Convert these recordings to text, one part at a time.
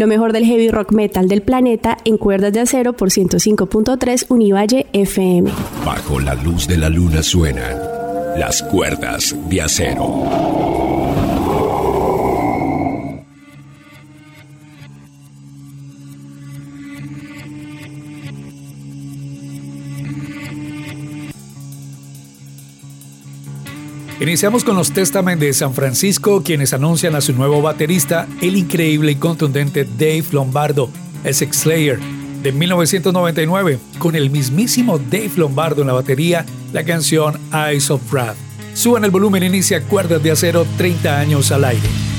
Lo mejor del heavy rock metal del planeta en cuerdas de acero por 105.3 Univalle FM. Bajo la luz de la luna suenan las cuerdas de acero. Iniciamos con los Testament de San Francisco, quienes anuncian a su nuevo baterista, el increíble y contundente Dave Lombardo, Essex Slayer, de 1999, con el mismísimo Dave Lombardo en la batería, la canción Eyes of Wrath. Suban el volumen, inicia Cuerdas de Acero 30 años al aire.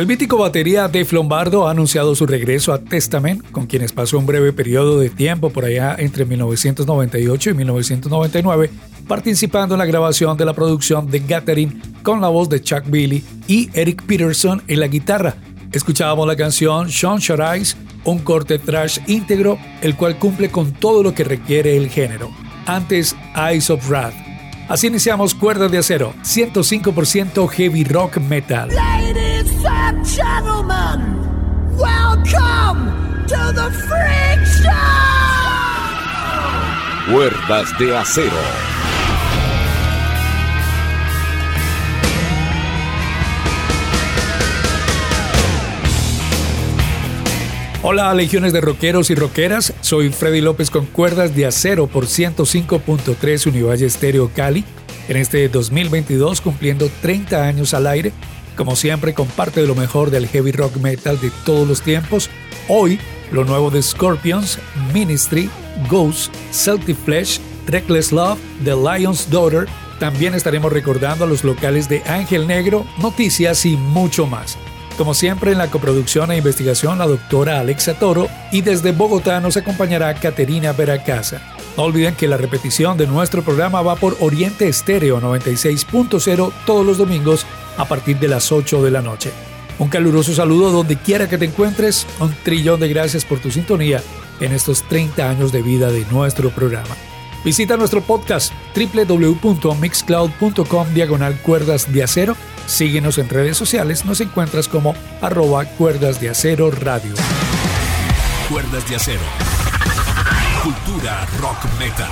El mítico batería Dave Lombardo ha anunciado su regreso a Testament, con quienes pasó un breve periodo de tiempo por allá entre 1998 y 1999, participando en la grabación de la producción de Gathering con la voz de Chuck Billy y Eric Peterson en la guitarra. Escuchábamos la canción Sean Short Eyes, un corte trash íntegro, el cual cumple con todo lo que requiere el género. Antes, Eyes of Wrath. Así iniciamos Cuerdas de Acero, 105% heavy rock metal. Gentlemen, welcome to the Freak Show! Cuerdas de acero. Hola legiones de rockeros y rockeras, soy Freddy López con cuerdas de acero por 105.3 Univalle Estéreo Cali, en este 2022 cumpliendo 30 años al aire como siempre, comparte lo mejor del heavy rock metal de todos los tiempos. Hoy lo nuevo de Scorpions, Ministry, Ghost, Celtic Flesh, Reckless Love, The Lion's Daughter. También estaremos recordando a los locales de Ángel Negro, noticias y mucho más. Como siempre en la coproducción e investigación la doctora Alexa Toro y desde Bogotá nos acompañará Caterina Veracasa. No olviden que la repetición de nuestro programa va por Oriente Estéreo 96.0 todos los domingos a partir de las 8 de la noche. Un caluroso saludo donde quiera que te encuentres, un trillón de gracias por tu sintonía en estos 30 años de vida de nuestro programa. Visita nuestro podcast www.mixcloud.com diagonal cuerdas de acero. Síguenos en redes sociales, nos encuentras como arroba cuerdas de acero radio. Cuerdas de acero. Cultura rock metal.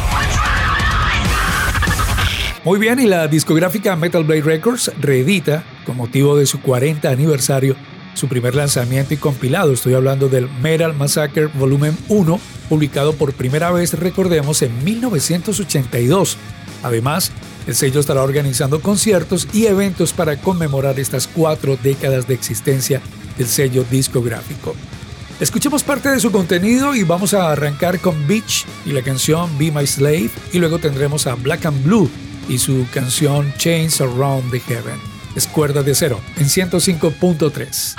Muy bien, y la discográfica Metal Blade Records reedita, con motivo de su 40 aniversario, su primer lanzamiento y compilado. Estoy hablando del Metal Massacre Volumen 1, publicado por primera vez, recordemos, en 1982. Además, el sello estará organizando conciertos y eventos para conmemorar estas cuatro décadas de existencia del sello discográfico. Escuchemos parte de su contenido y vamos a arrancar con Beach y la canción Be My Slave y luego tendremos a Black and Blue y su canción Chains Around the Heaven. Es cuerda de cero en 105.3.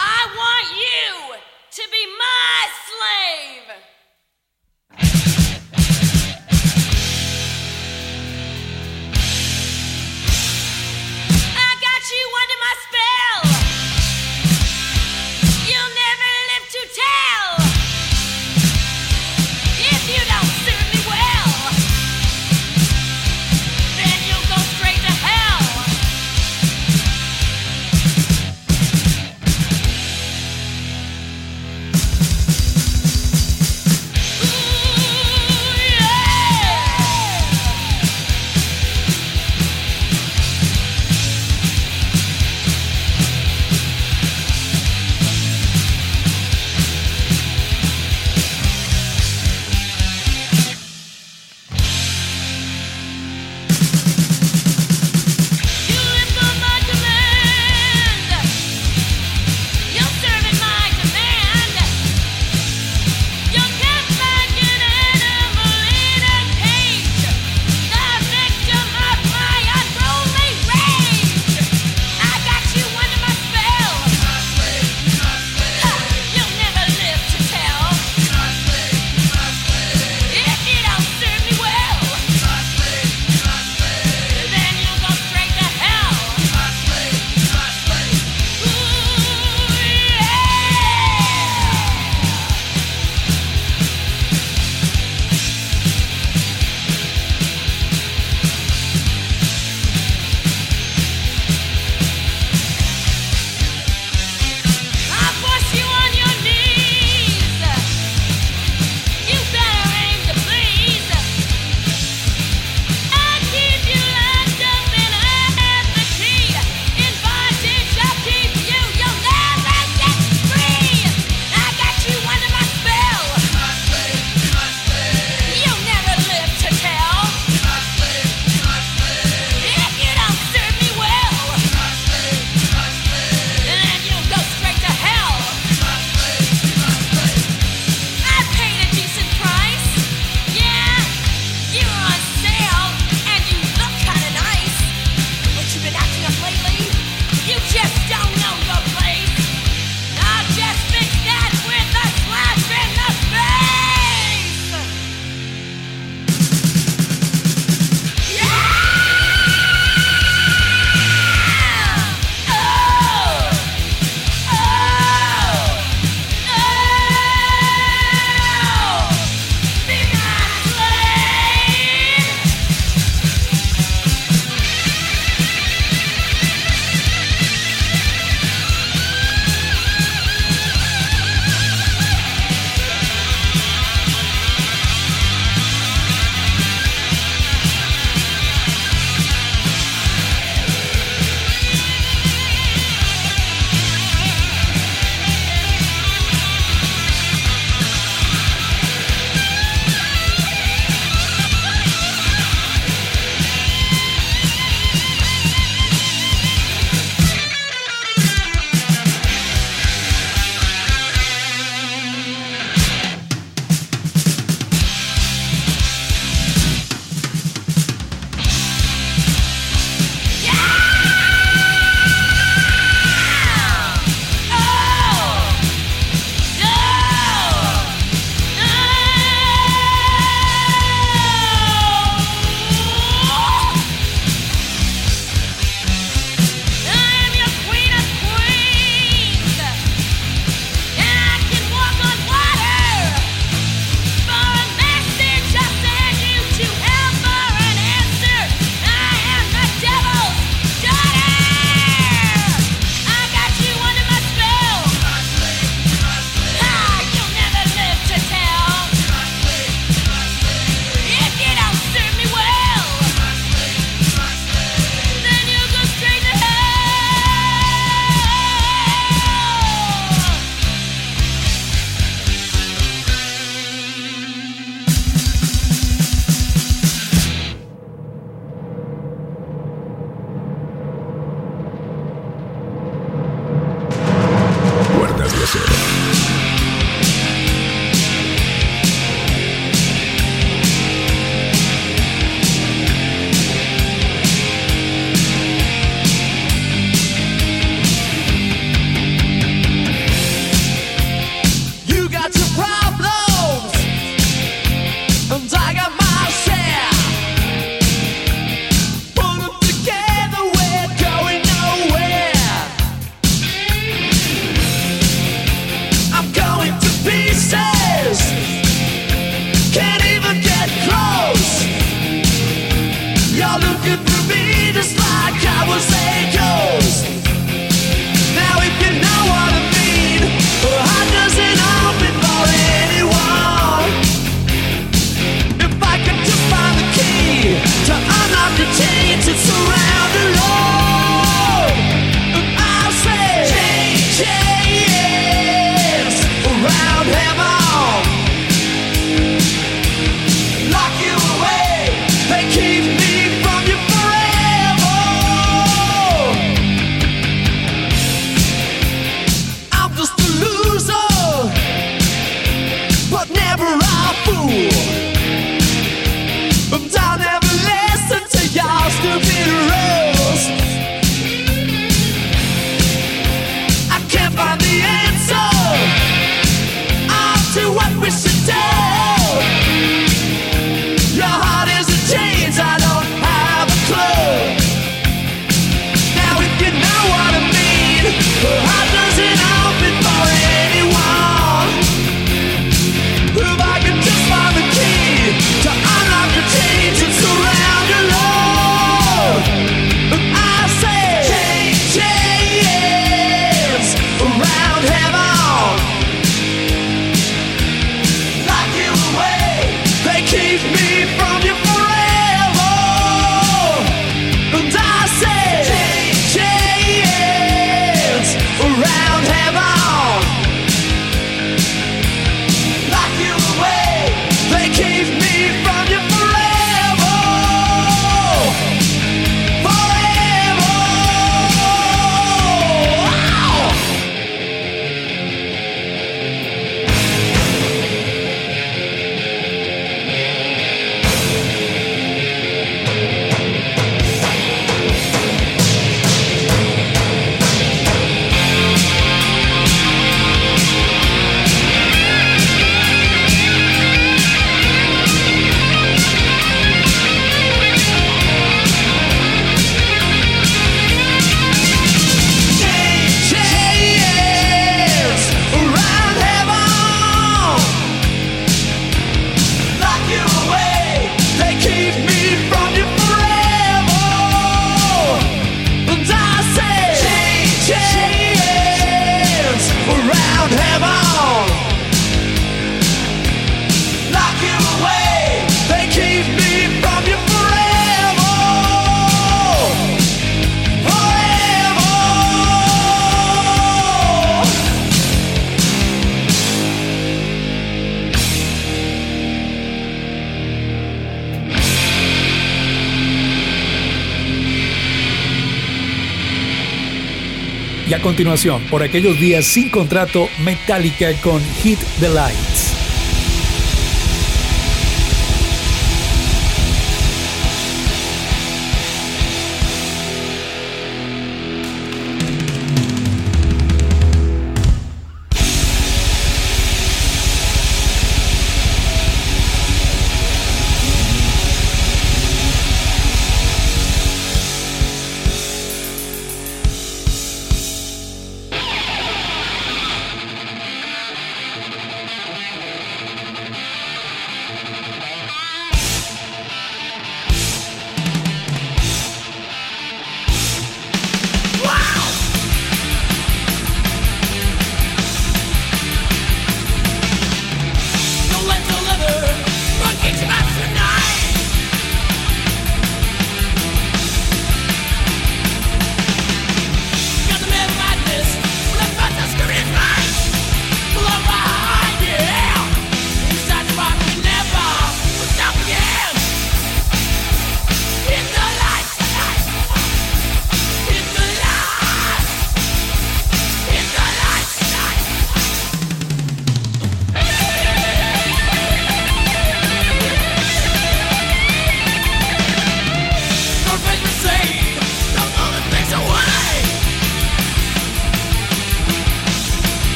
continuación, por aquellos días sin contrato, Metallica con Hit the Lights.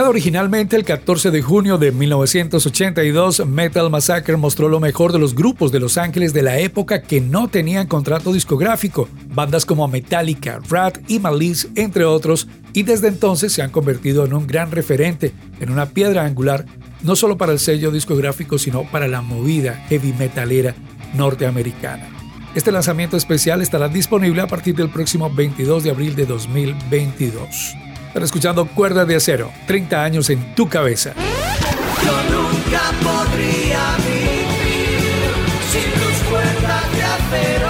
Originalmente el 14 de junio de 1982, Metal Massacre mostró lo mejor de los grupos de Los Ángeles de la época que no tenían contrato discográfico, bandas como Metallica, Rat y Malice, entre otros, y desde entonces se han convertido en un gran referente, en una piedra angular, no solo para el sello discográfico, sino para la movida heavy metalera norteamericana. Este lanzamiento especial estará disponible a partir del próximo 22 de abril de 2022. Están escuchando Cuerda de Acero, 30 años en tu cabeza. Yo nunca podría vivir sin tus cuerdas de acero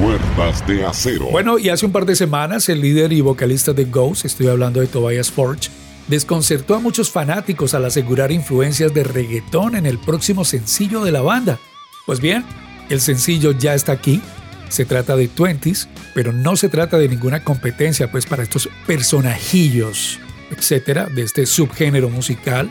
Cuerdas de Acero. Bueno, y hace un par de semanas el líder y vocalista de Ghost, estoy hablando de Tobias Forge, desconcertó a muchos fanáticos al asegurar influencias de reggaetón en el próximo sencillo de la banda. Pues bien, el sencillo ya está aquí. Se trata de Twenties, pero no se trata de ninguna competencia pues para estos personajillos, etcétera, de este subgénero musical.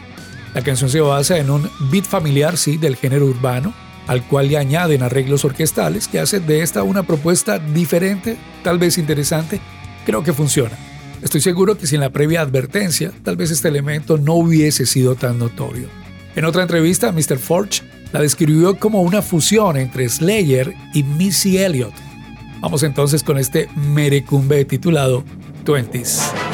La canción se basa en un beat familiar, sí, del género urbano, al cual le añaden arreglos orquestales que hacen de esta una propuesta diferente, tal vez interesante. Creo que funciona. Estoy seguro que sin la previa advertencia, tal vez este elemento no hubiese sido tan notorio. En otra entrevista, Mr. Forge la describió como una fusión entre Slayer y Missy Elliott. Vamos entonces con este merecumbe titulado 20s.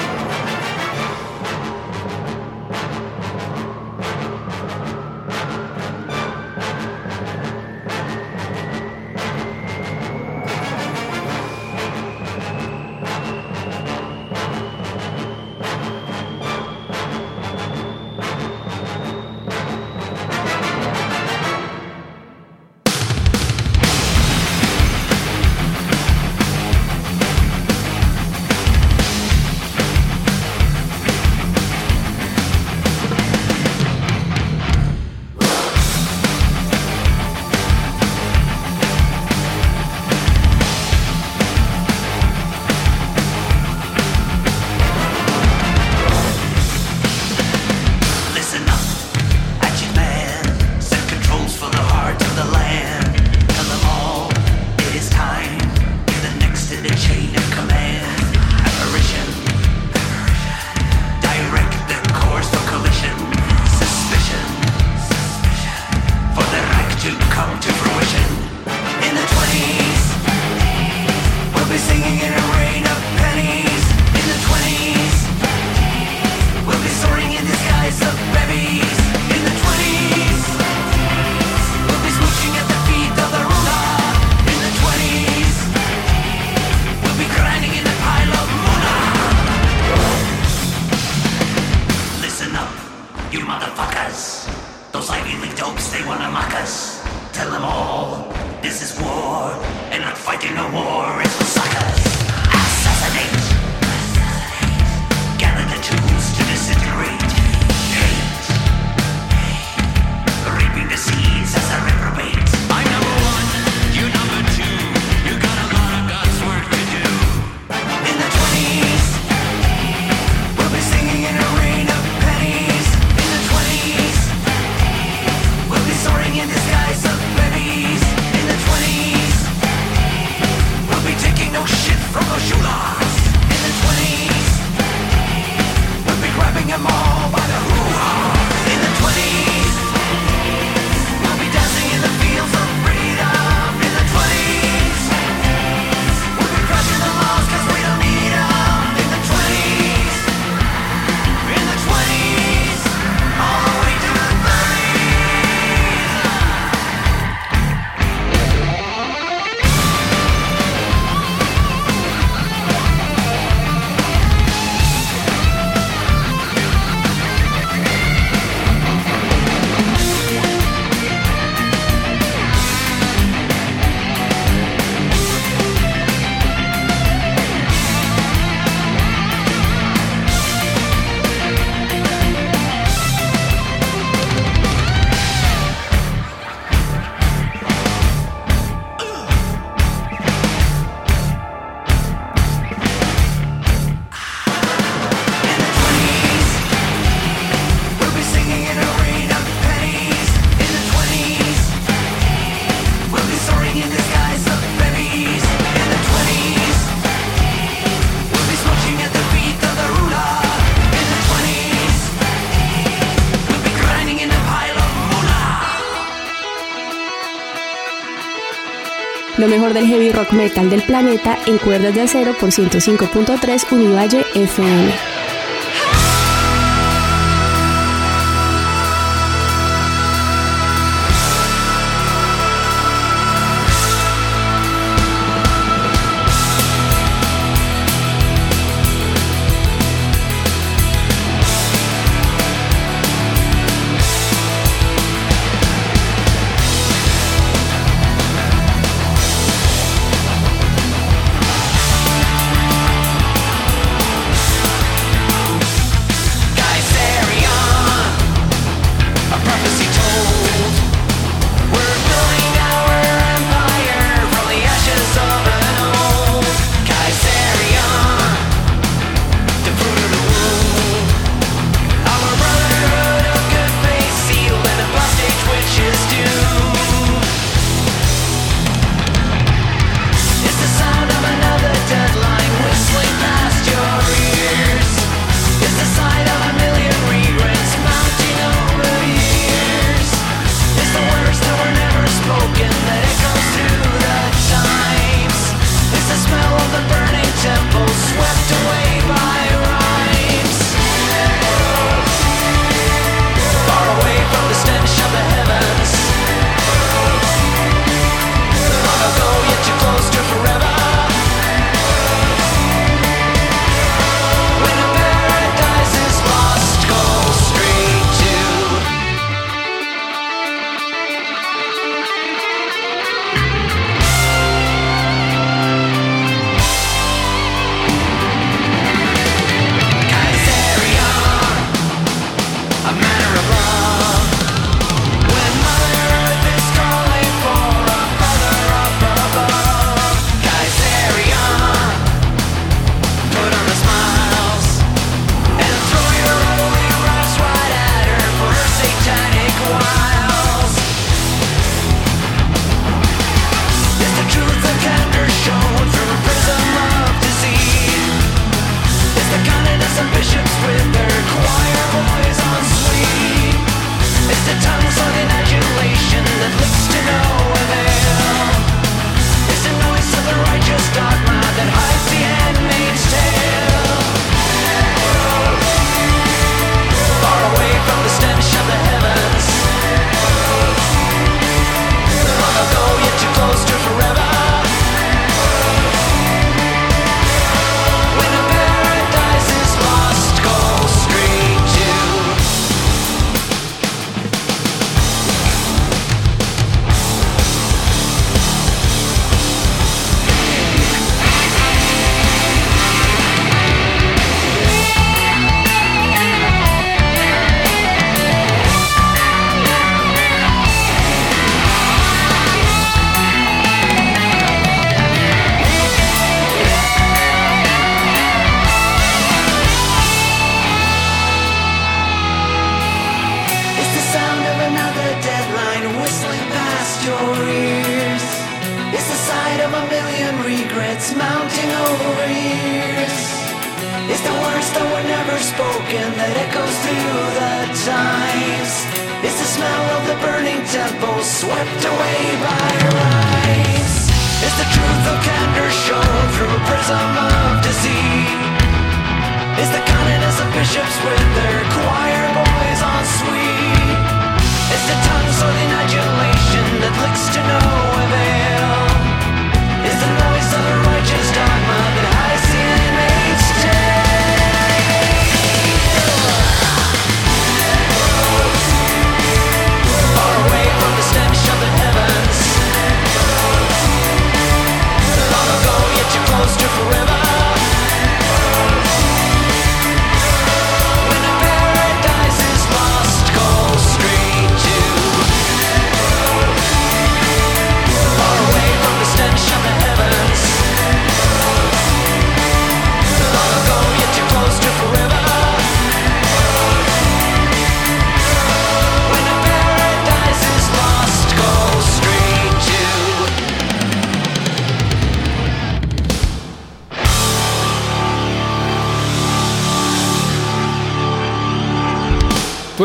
Del heavy rock metal del planeta en cuerdas de acero por 105.3 Univalle FM.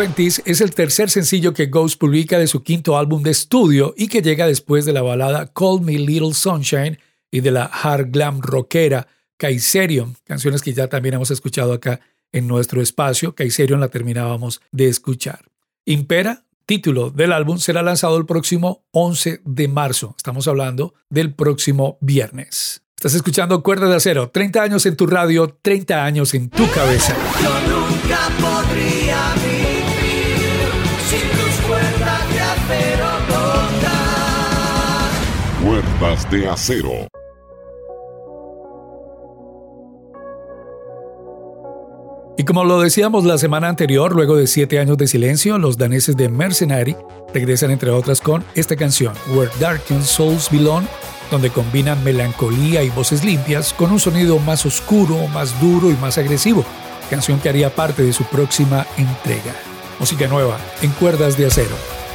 20s es el tercer sencillo que Ghost publica de su quinto álbum de estudio y que llega después de la balada Call Me Little Sunshine y de la hard glam rockera Kaiserion, canciones que ya también hemos escuchado acá en nuestro espacio. Kaiserion la terminábamos de escuchar. Impera, título del álbum, será lanzado el próximo 11 de marzo. Estamos hablando del próximo viernes. Estás escuchando Cuerda de Acero, 30 años en tu radio, 30 años en tu cabeza. Yo nunca De acero. Y como lo decíamos la semana anterior, luego de siete años de silencio, los daneses de Mercenary regresan entre otras con esta canción, Where Darkened Souls Belong, donde combinan melancolía y voces limpias con un sonido más oscuro, más duro y más agresivo, canción que haría parte de su próxima entrega. Música nueva en cuerdas de acero.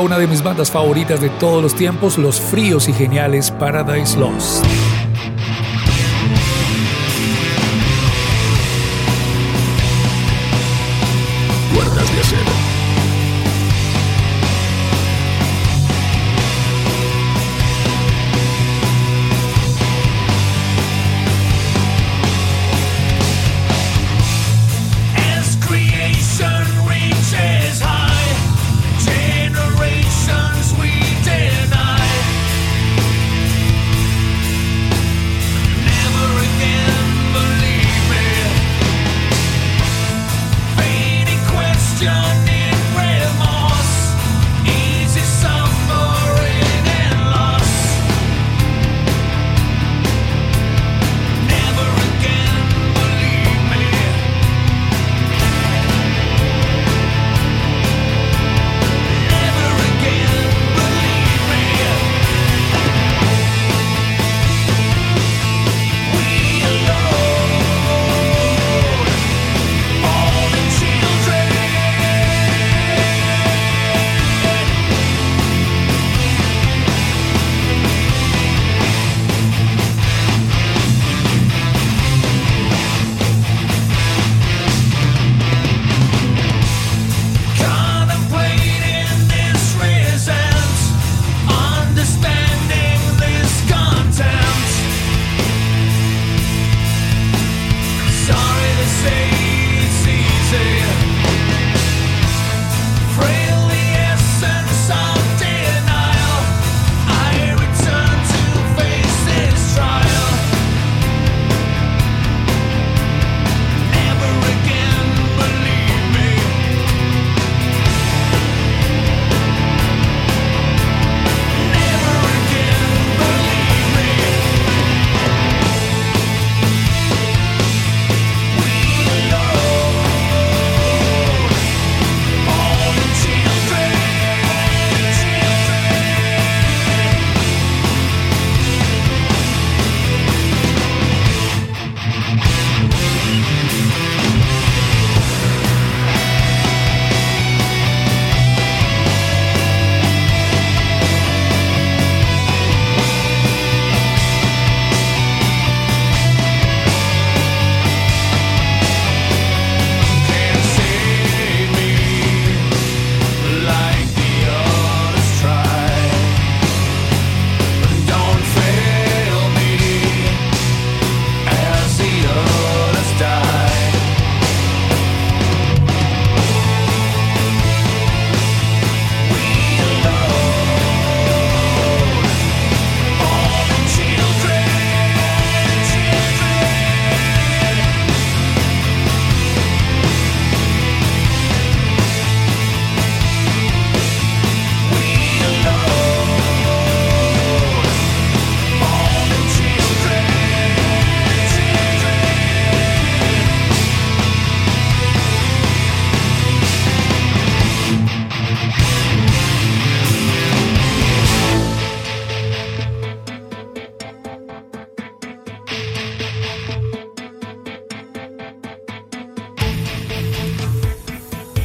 Una de mis bandas favoritas de todos los tiempos, los fríos y geniales Paradise Lost.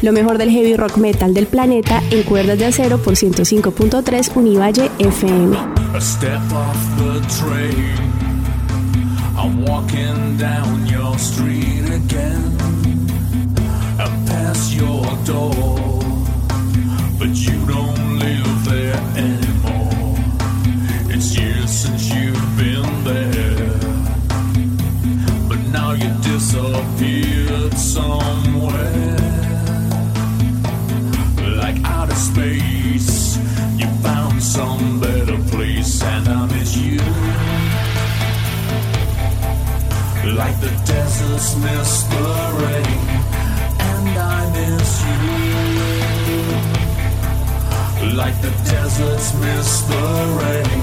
Lo mejor del heavy rock metal del planeta en cuerdas de acero por 105.3 Univalle FM. A step off the train. I'm walking down your street again. I pass your door. But you don't live there anymore. It's years since you've been there. But now you disappeared somewhere. Miss the rain, and I miss you. Like the deserts miss the rain.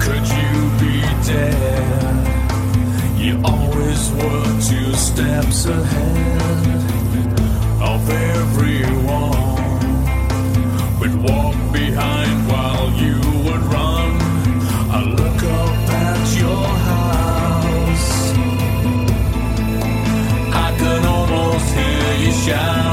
Could you be dead? You always were two steps ahead shine.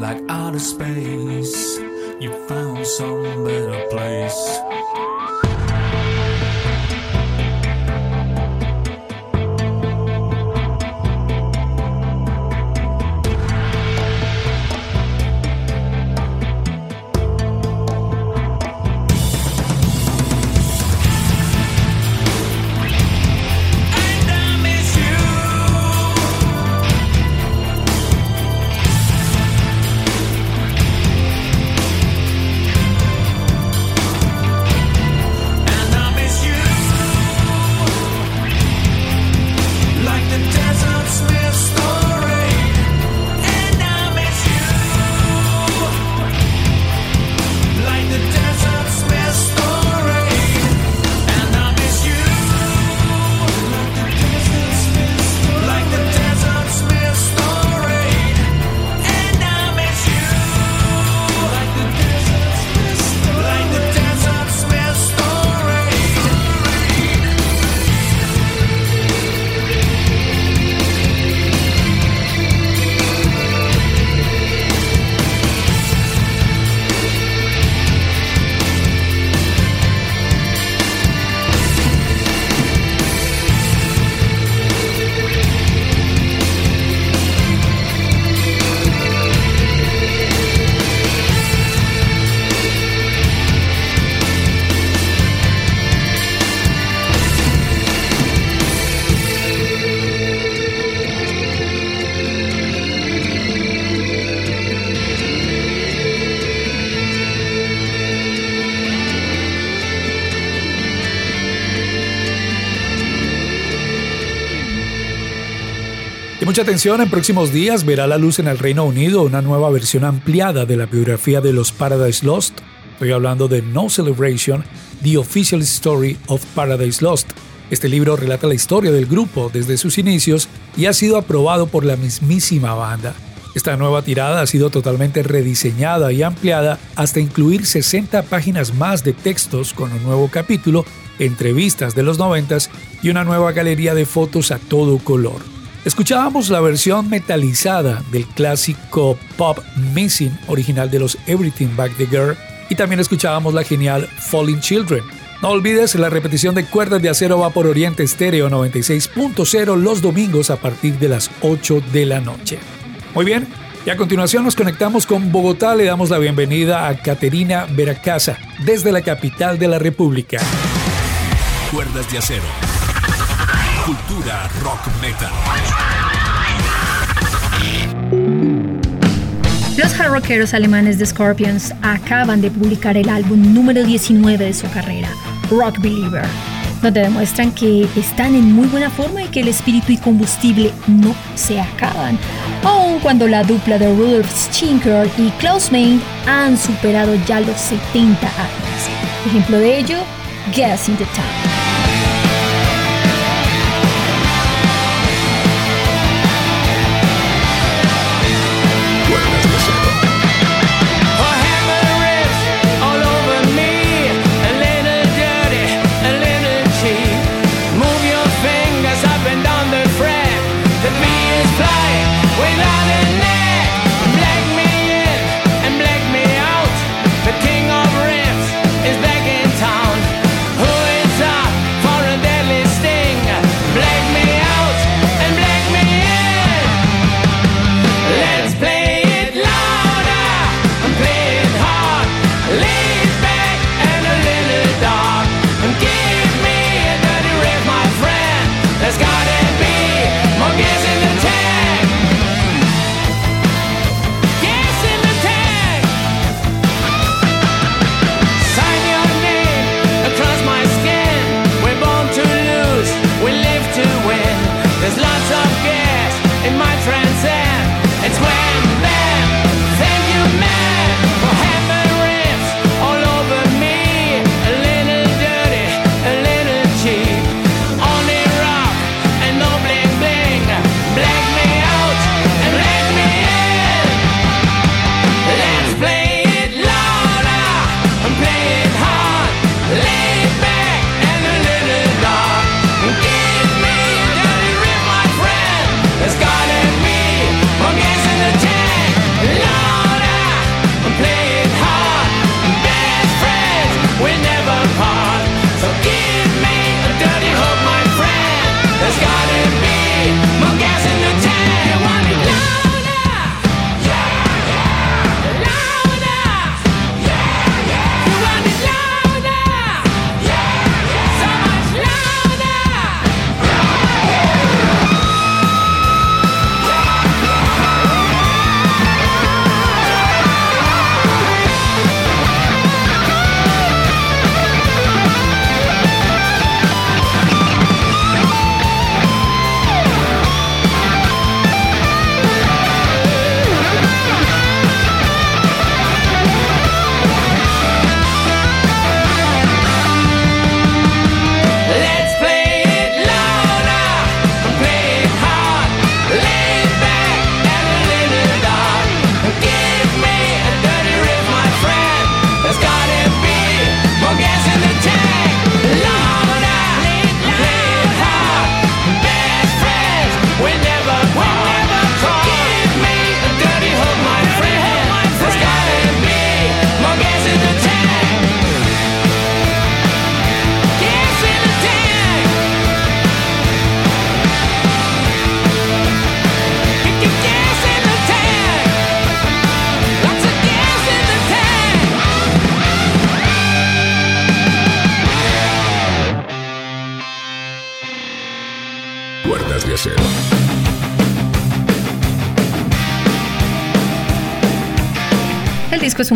Like outer space. You found some better place. Mucha atención, en próximos días verá la luz en el Reino Unido una nueva versión ampliada de la biografía de los Paradise Lost. Estoy hablando de No Celebration, The Official Story of Paradise Lost. Este libro relata la historia del grupo desde sus inicios y ha sido aprobado por la mismísima banda. Esta nueva tirada ha sido totalmente rediseñada y ampliada hasta incluir 60 páginas más de textos con un nuevo capítulo, entrevistas de los 90 y una nueva galería de fotos a todo color. Escuchábamos la versión metalizada del clásico pop Missing original de los Everything Back the Girl y también escuchábamos la genial Falling Children. No olvides la repetición de Cuerdas de Acero va por Oriente Estéreo 96.0 los domingos a partir de las 8 de la noche. Muy bien, y a continuación nos conectamos con Bogotá. Le damos la bienvenida a Caterina Veracasa desde la capital de la República. Cuerdas de acero. Cultura rock metal. Los hard rockeros alemanes de Scorpions acaban de publicar el álbum número 19 de su carrera, Rock Believer, donde demuestran que están en muy buena forma y que el espíritu y combustible no se acaban, aun cuando la dupla de Rudolf Schinker y Klaus Main han superado ya los 70 años. Ejemplo de ello, Gas in the Town. say without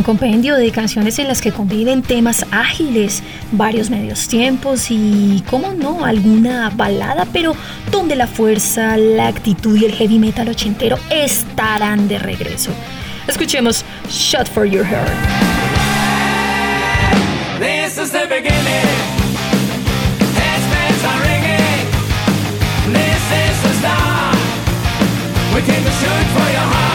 un compendio de canciones en las que conviven temas ágiles, varios medios tiempos y, como no, alguna balada, pero donde la fuerza, la actitud y el heavy metal ochentero estarán de regreso. Escuchemos Shot for Your Heart. This is the beginning. We came to shoot for your heart.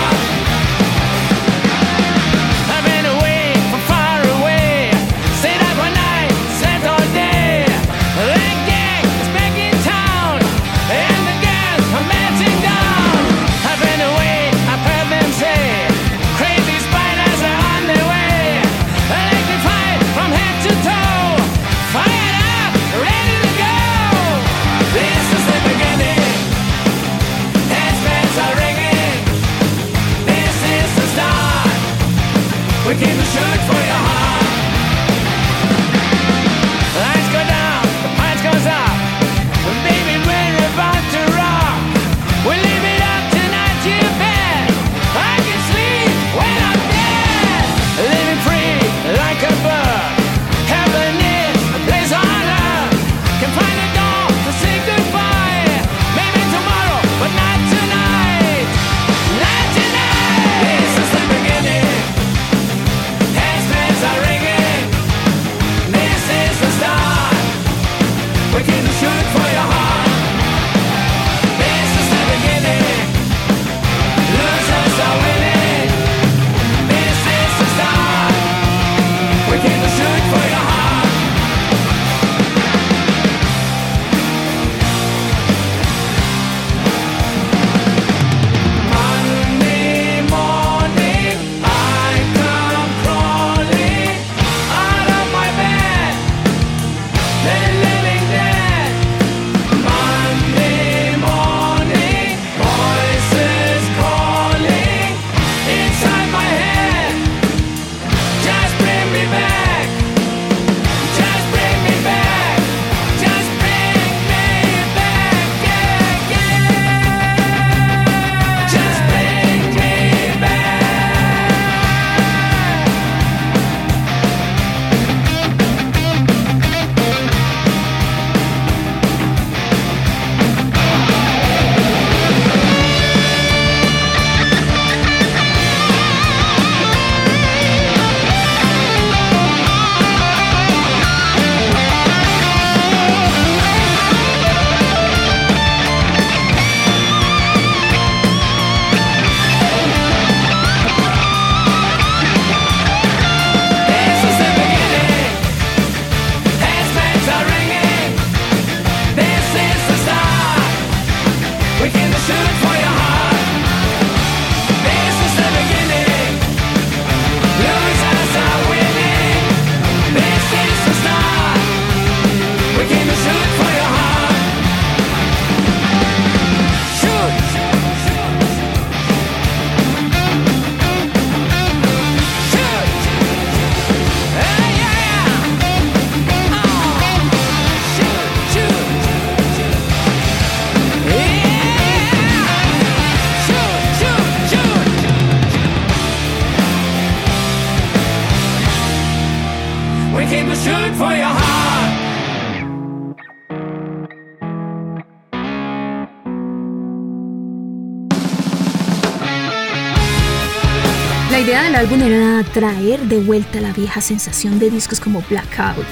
álbum era traer de vuelta la vieja sensación de discos como Blackout,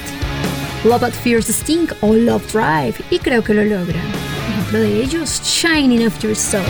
Love at First Sting o Love Drive, y creo que lo logra. Ejemplo de ellos, Shining After Soul.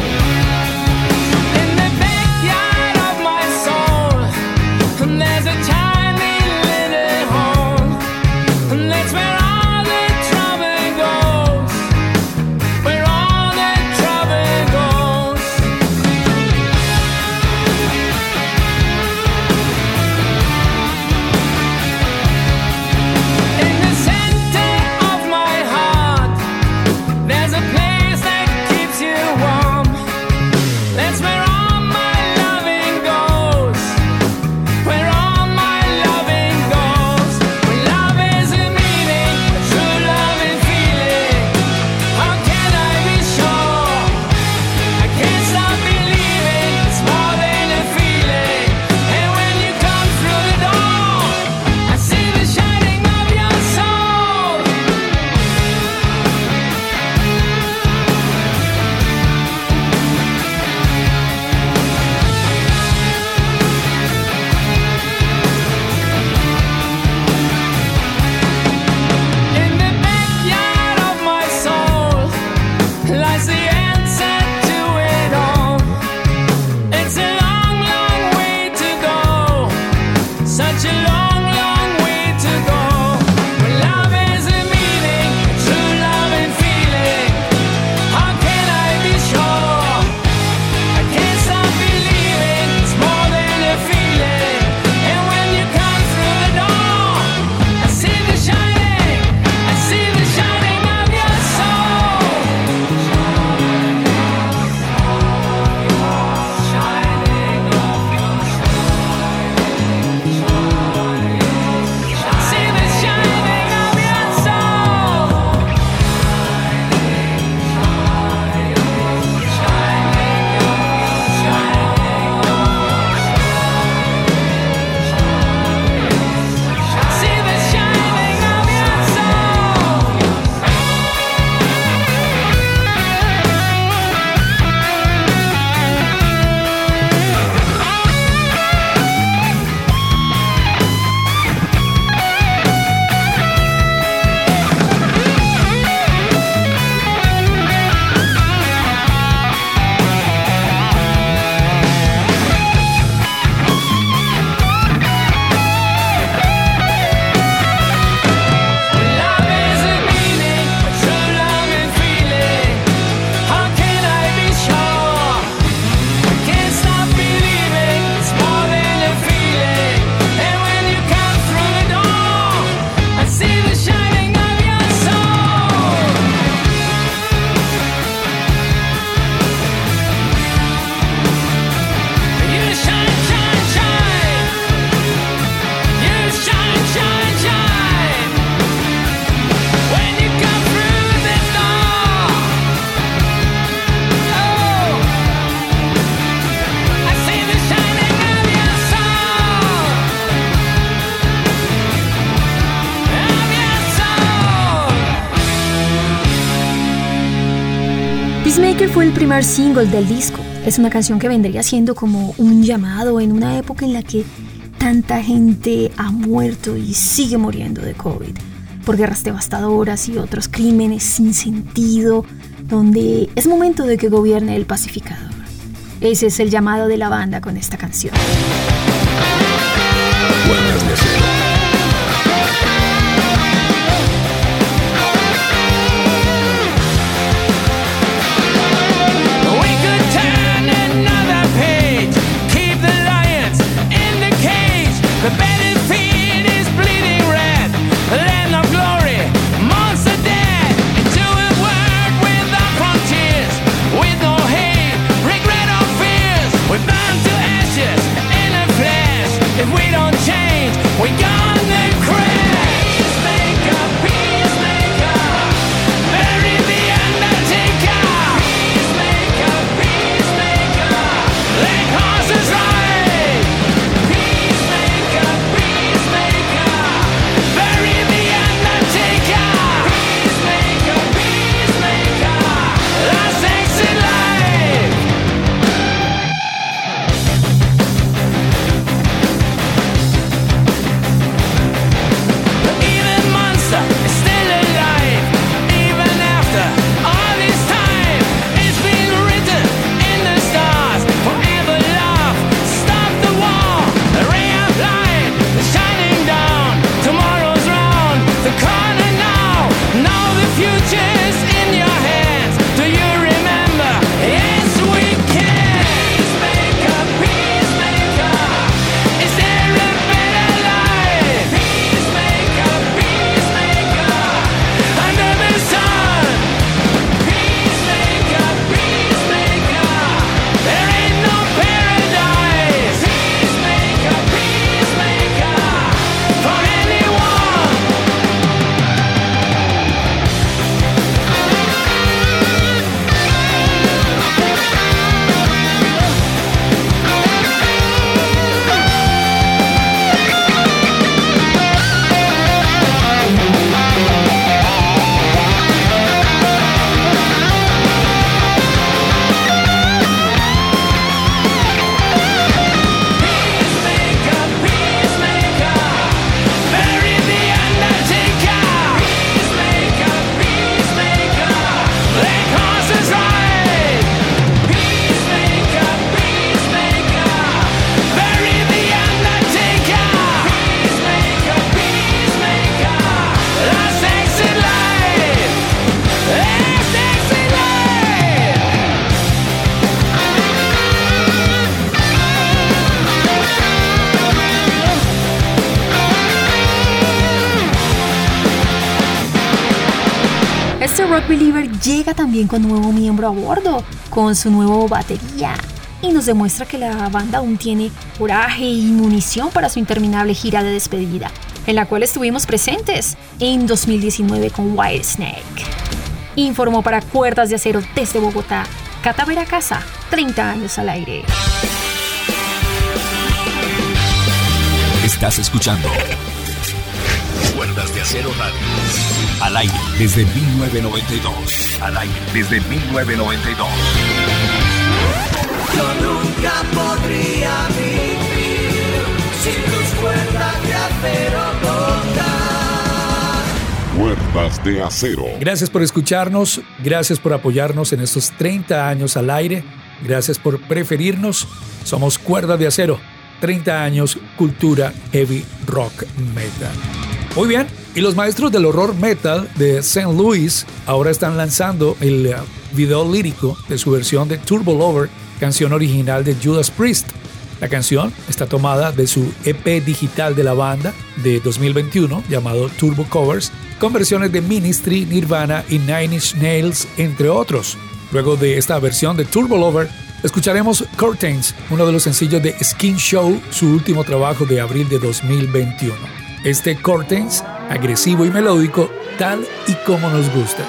Primer single del disco. Es una canción que vendría siendo como un llamado en una época en la que tanta gente ha muerto y sigue muriendo de COVID por guerras devastadoras y otros crímenes sin sentido, donde es momento de que gobierne el pacificador. Ese es el llamado de la banda con esta canción. Con nuevo miembro a bordo, con su nuevo batería, y nos demuestra que la banda aún tiene coraje y munición para su interminable gira de despedida, en la cual estuvimos presentes en 2019 con White Snake. Informó para Cuerdas de Acero desde Bogotá, Catavera Casa, 30 años al aire. Estás escuchando Cuerdas de Acero Radio. Al aire desde 1992. Al aire desde 1992. Yo nunca podría vivir sin tus cuerdas de acero. Cuerdas de acero. Gracias por escucharnos, gracias por apoyarnos en estos 30 años al aire, gracias por preferirnos. Somos Cuerda de Acero, 30 años cultura heavy rock metal. Muy bien, y los maestros del horror metal de St. Louis ahora están lanzando el eh, video lírico de su versión de Turbo Lover, canción original de Judas Priest. La canción está tomada de su EP digital de la banda de 2021 llamado Turbo Covers, con versiones de Ministry, Nirvana y Nine Inch Nails, entre otros. Luego de esta versión de Turbo Lover, escucharemos Curtains, uno de los sencillos de Skin Show, su último trabajo de abril de 2021. Este Curtains, agresivo y melódico, tal y como nos gusta.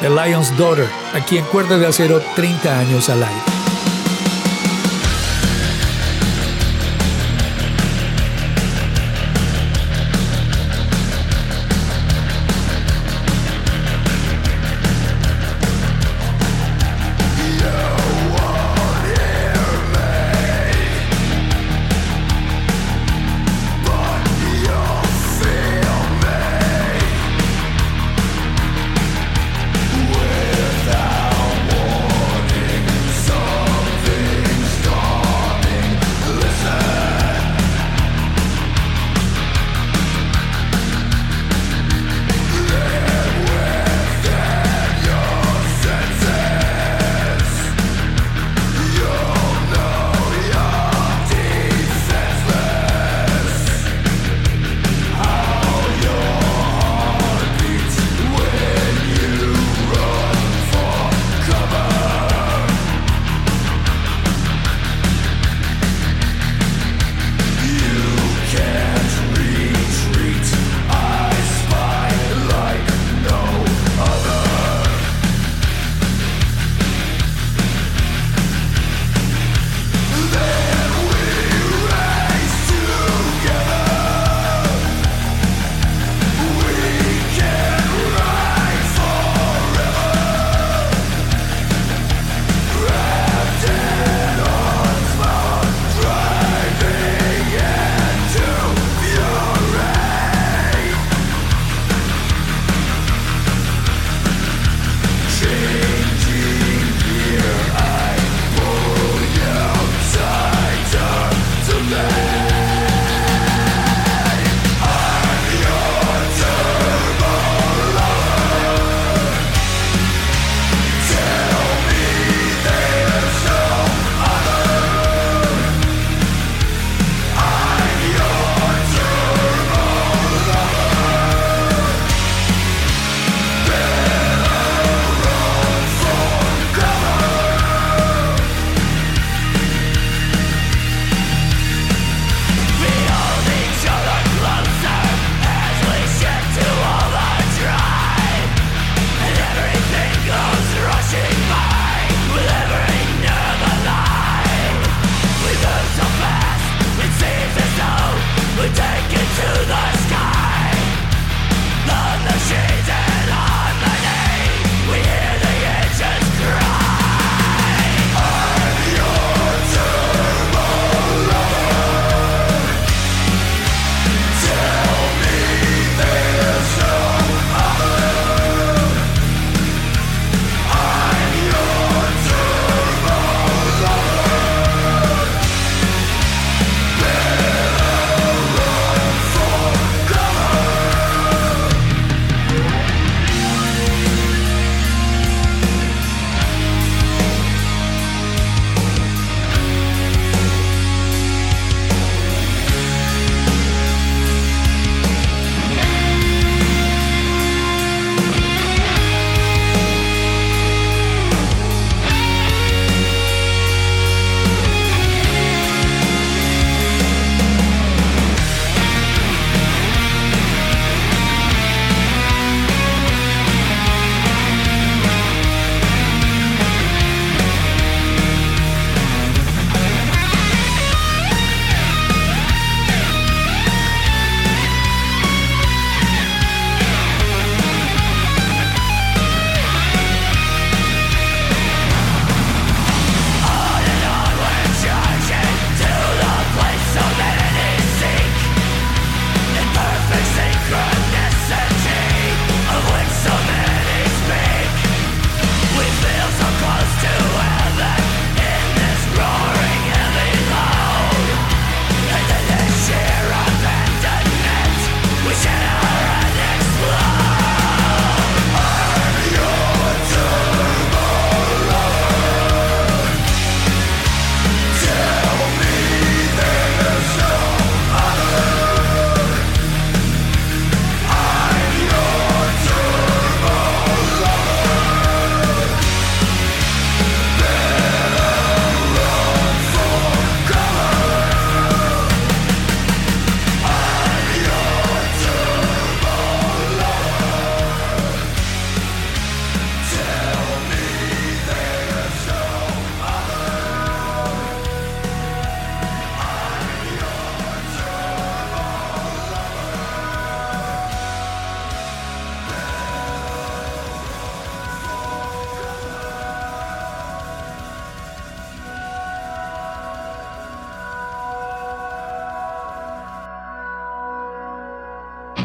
The Lion's Daughter, aquí en Cuerda de Acero, 30 años al aire.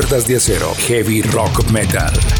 Cuerdas de acero, heavy rock metal.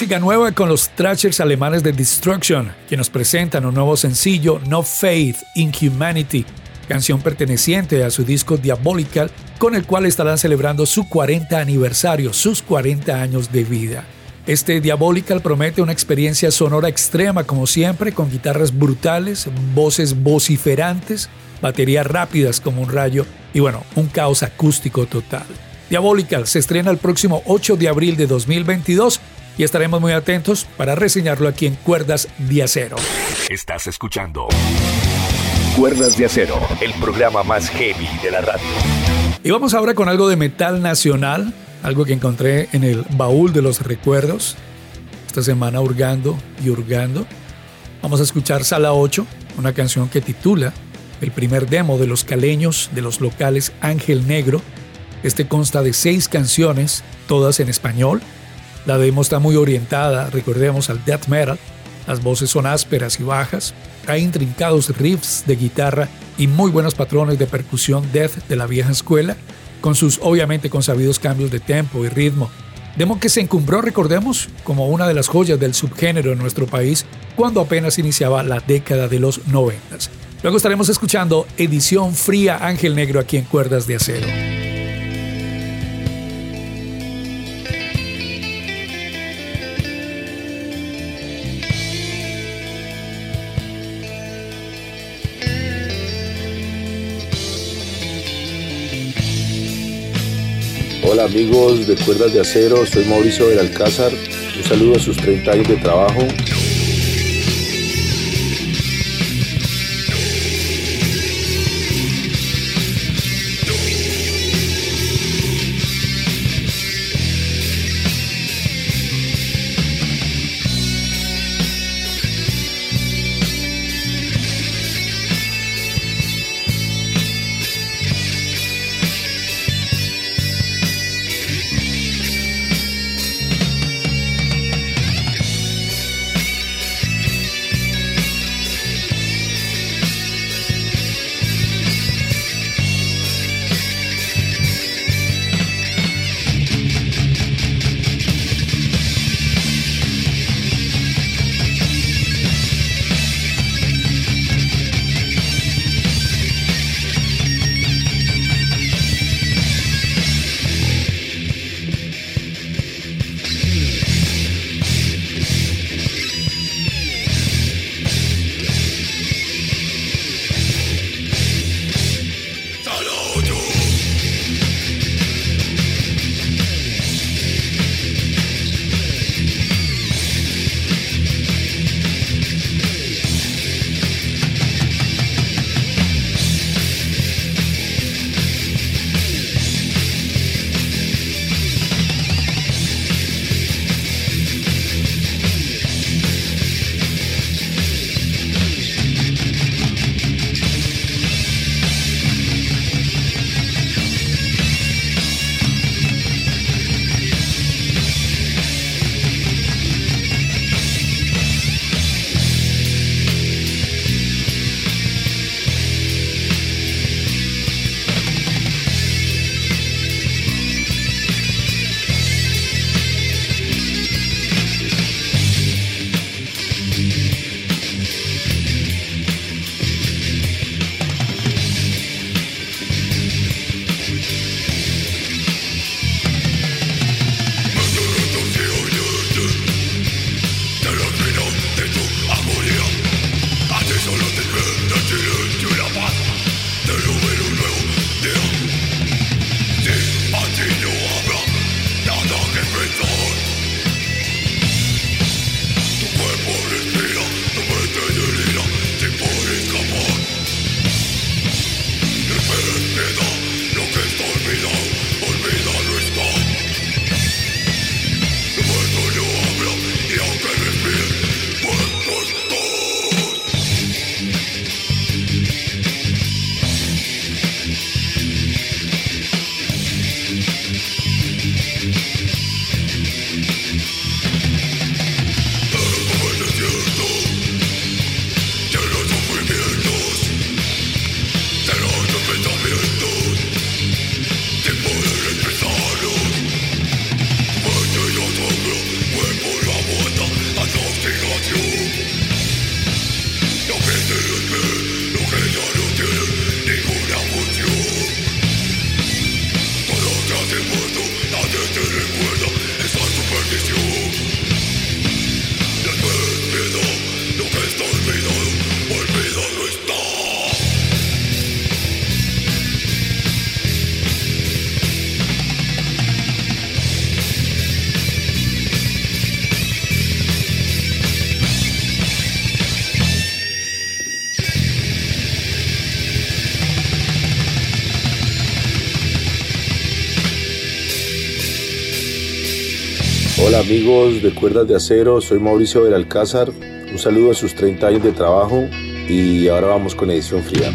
Música nueva con los thrashers alemanes de Destruction, que nos presentan un nuevo sencillo, No Faith in Humanity, canción perteneciente a su disco Diabolical, con el cual estarán celebrando su 40 aniversario, sus 40 años de vida. Este Diabolical promete una experiencia sonora extrema como siempre, con guitarras brutales, voces vociferantes, baterías rápidas como un rayo y bueno, un caos acústico total. Diabolical se estrena el próximo 8 de abril de 2022 y estaremos muy atentos para reseñarlo aquí en Cuerdas de Acero. Estás escuchando Cuerdas de Acero, el programa más heavy de la radio. Y vamos ahora con algo de metal nacional, algo que encontré en el baúl de los recuerdos. Esta semana hurgando y hurgando. Vamos a escuchar Sala 8, una canción que titula el primer demo de los caleños de los locales Ángel Negro. Este consta de seis canciones, todas en español. La demo está muy orientada, recordemos, al death metal. Las voces son ásperas y bajas. Hay intrincados riffs de guitarra y muy buenos patrones de percusión death de la vieja escuela, con sus obviamente consabidos cambios de tempo y ritmo. Demo que se encumbró, recordemos, como una de las joyas del subgénero en nuestro país cuando apenas iniciaba la década de los noventas. Luego estaremos escuchando Edición Fría Ángel Negro aquí en Cuerdas de Acero. Amigos de Cuerdas de Acero, soy Mauricio del Alcázar. Un saludo a sus 30 años de trabajo. Everything. Amigos de Cuerdas de Acero, soy Mauricio Belalcázar. Un saludo a sus 30 años de trabajo y ahora vamos con edición fría.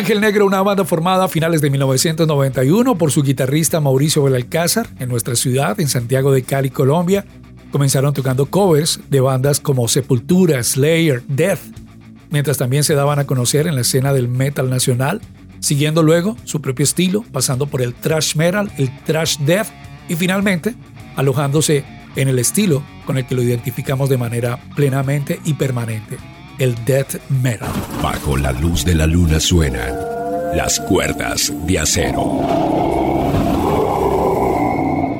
Ángel Negro, una banda formada a finales de 1991 por su guitarrista Mauricio Belalcázar en nuestra ciudad, en Santiago de Cali, Colombia. Comenzaron tocando covers de bandas como Sepultura, Slayer, Death, mientras también se daban a conocer en la escena del metal nacional, siguiendo luego su propio estilo, pasando por el thrash metal, el thrash death y finalmente alojándose en el estilo con el que lo identificamos de manera plenamente y permanente, el death metal. Bajo la luz de la luna suenan las cuerdas de acero.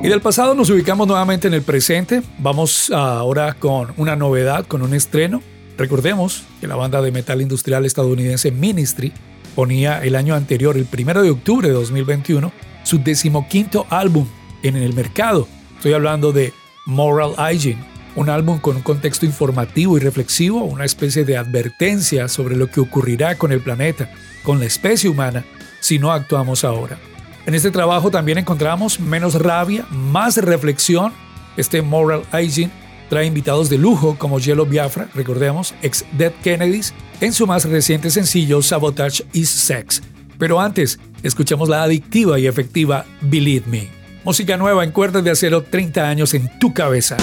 Y del pasado nos ubicamos nuevamente en el presente. Vamos ahora con una novedad, con un estreno. Recordemos que la banda de metal industrial estadounidense Ministry ponía el año anterior, el 1 de octubre de 2021, su decimoquinto álbum en el mercado. Estoy hablando de Moral Hygiene, un álbum con un contexto informativo y reflexivo, una especie de advertencia sobre lo que ocurrirá con el planeta, con la especie humana, si no actuamos ahora. En este trabajo también encontramos menos rabia, más reflexión. Este Moral Hygiene trae invitados de lujo como Yellow Biafra, recordemos, ex Dead Kennedys, en su más reciente sencillo Sabotage is Sex. Pero antes, escuchamos la adictiva y efectiva Believe Me. Música nueva en cuerdas de acero 30 años en tu cabeza.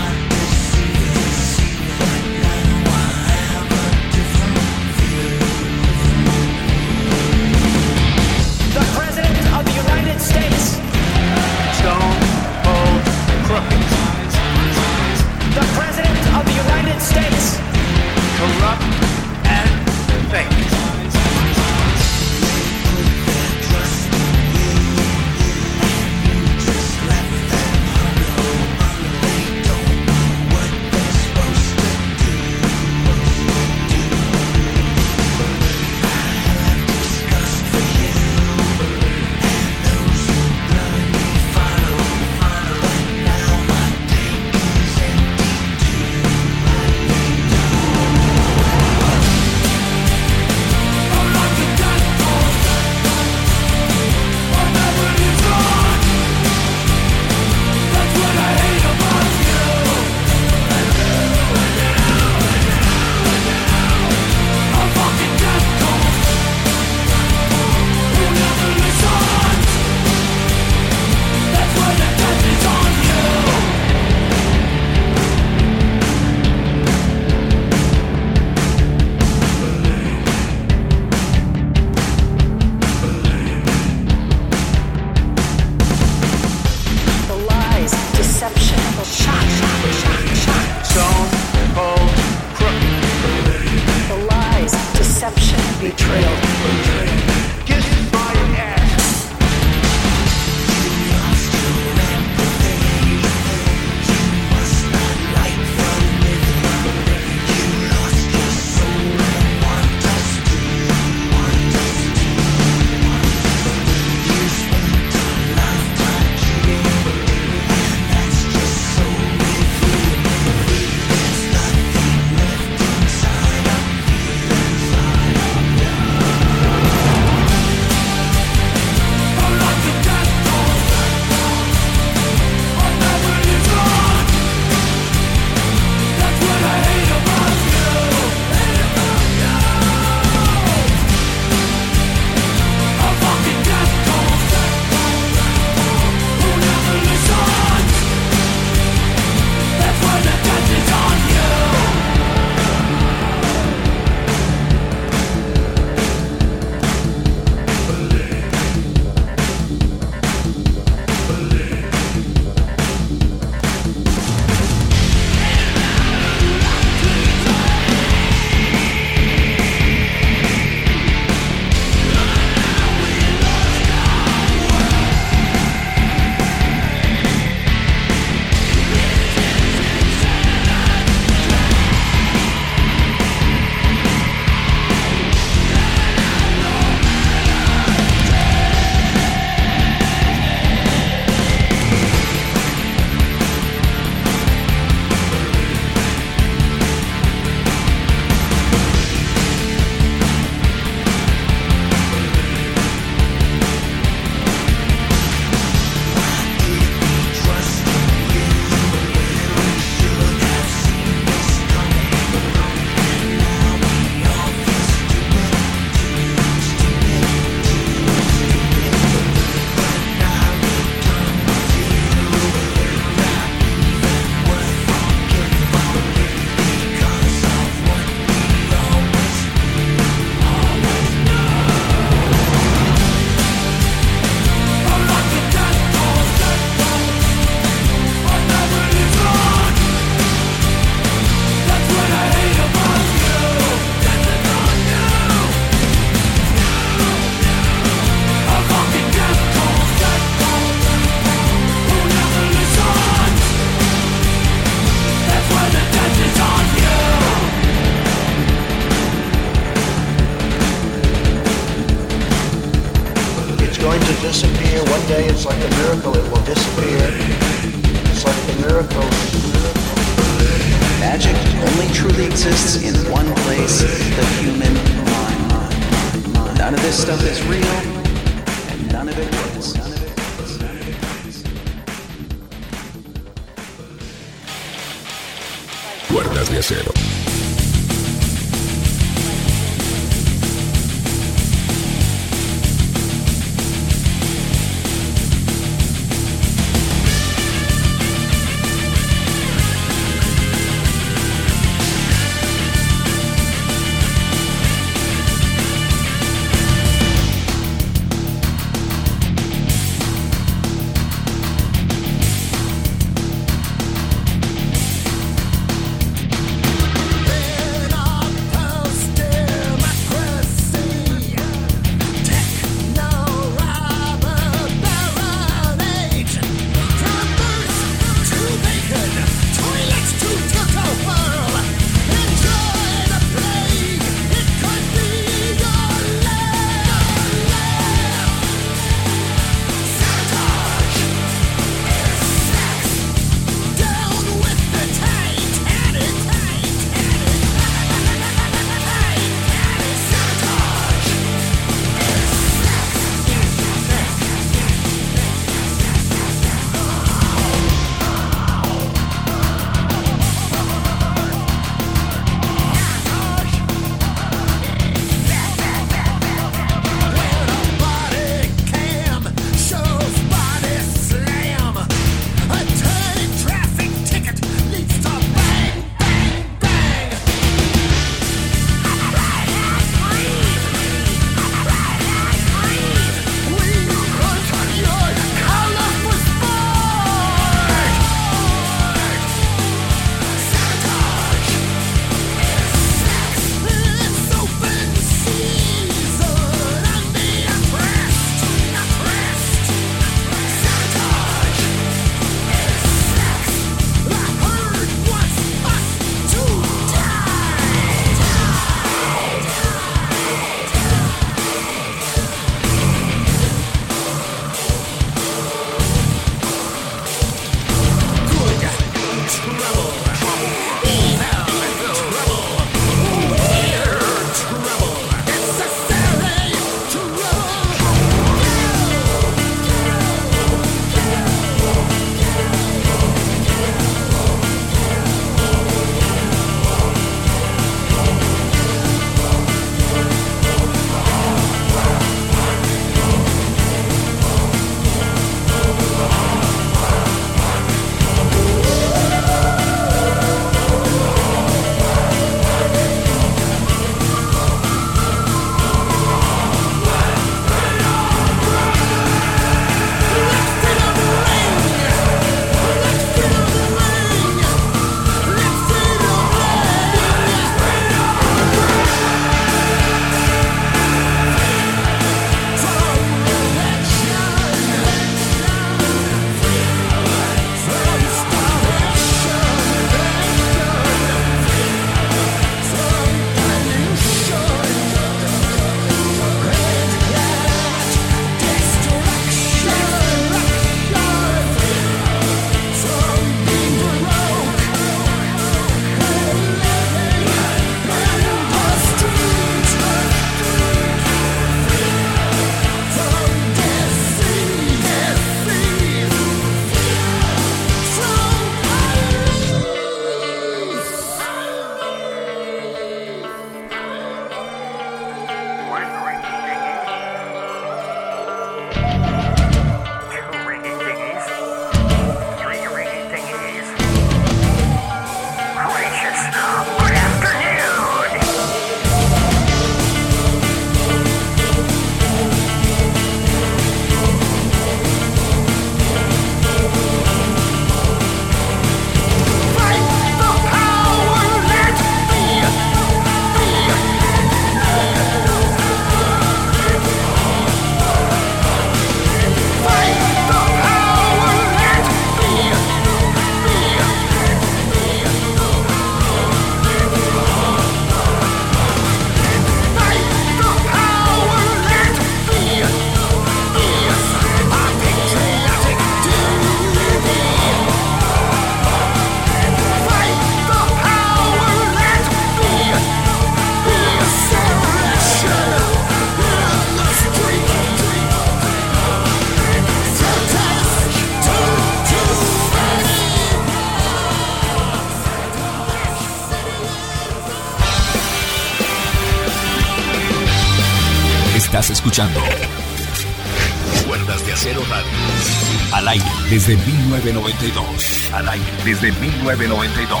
desde 1992. Al aire desde 1992.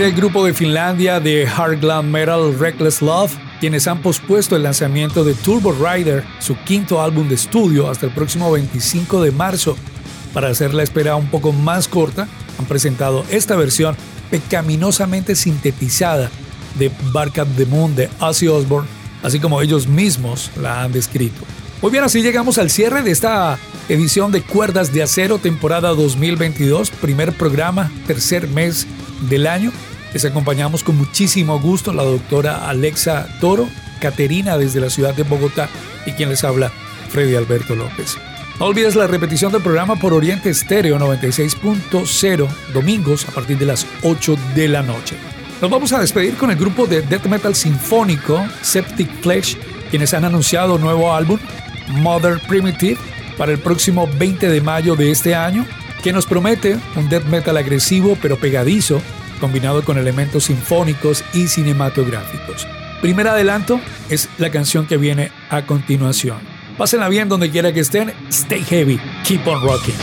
Era el grupo de Finlandia de hard glam metal Reckless Love, quienes han pospuesto el lanzamiento de Turbo Rider, su quinto álbum de estudio, hasta el próximo 25 de marzo. Para hacer la espera un poco más corta, han presentado esta versión pecaminosamente sintetizada de Bark Up the Moon de Ozzy Osbourne, así como ellos mismos la han descrito. Muy bien, así llegamos al cierre de esta edición de Cuerdas de Acero, temporada 2022, primer programa, tercer mes del año. Les acompañamos con muchísimo gusto la doctora Alexa Toro, Caterina desde la ciudad de Bogotá y quien les habla, Freddy Alberto López. No olvides la repetición del programa por Oriente Estéreo 96.0 domingos a partir de las 8 de la noche. Nos vamos a despedir con el grupo de death metal sinfónico Septic Flesh, quienes han anunciado un nuevo álbum, Mother Primitive, para el próximo 20 de mayo de este año, que nos promete un death metal agresivo pero pegadizo combinado con elementos sinfónicos y cinematográficos. Primer adelanto es la canción que viene a continuación. Pásenla bien donde quiera que estén. Stay heavy. Keep on rocking.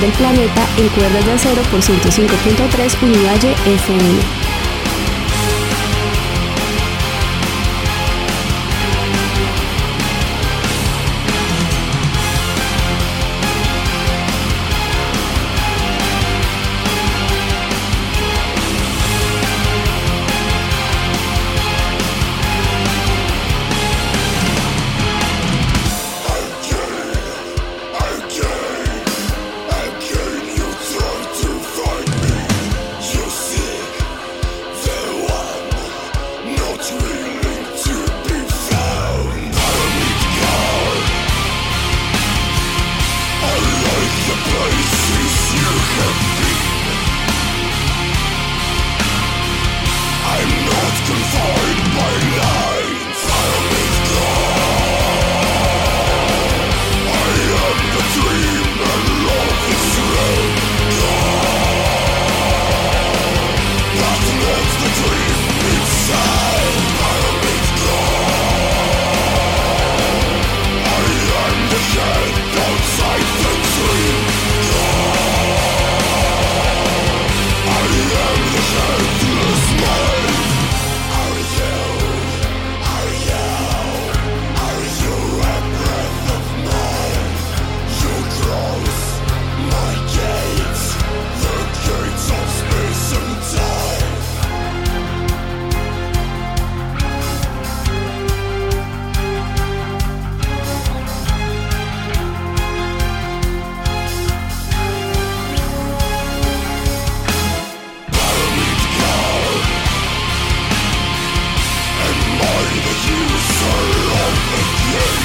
Del planeta en cuerdas de acero por 105.3 Univalle FM. Salon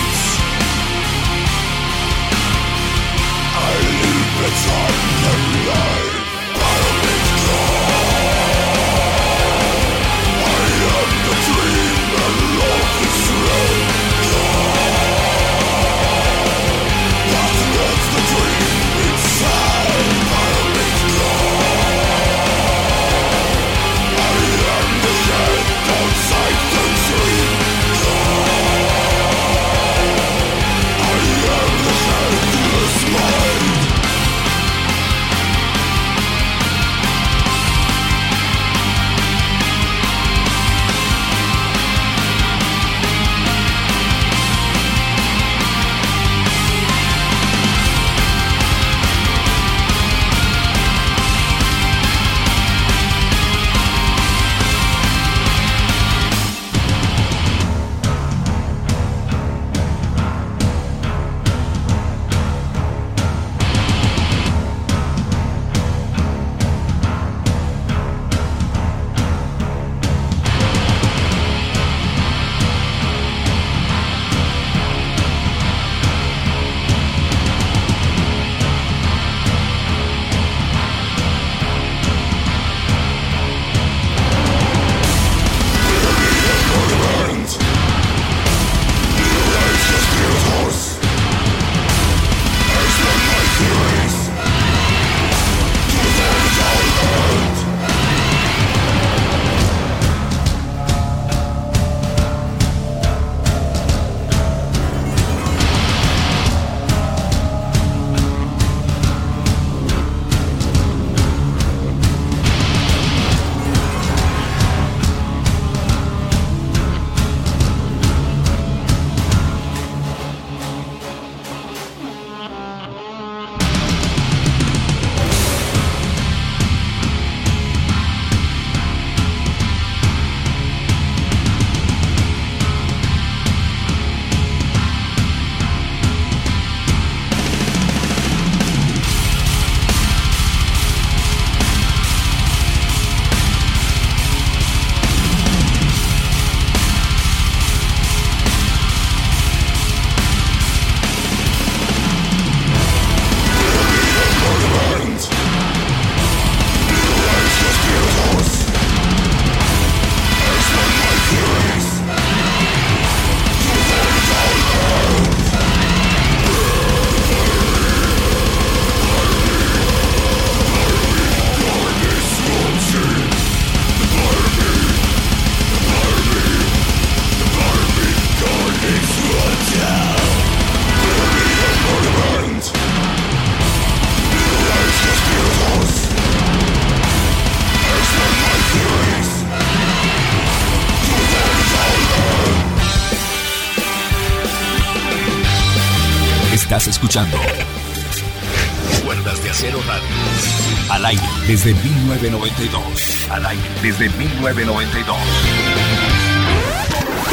desde 1992.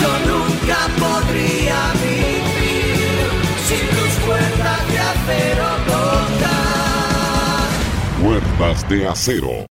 Yo nunca podría vivir sin tus cuerdas de acero cortar. Cuerdas de acero.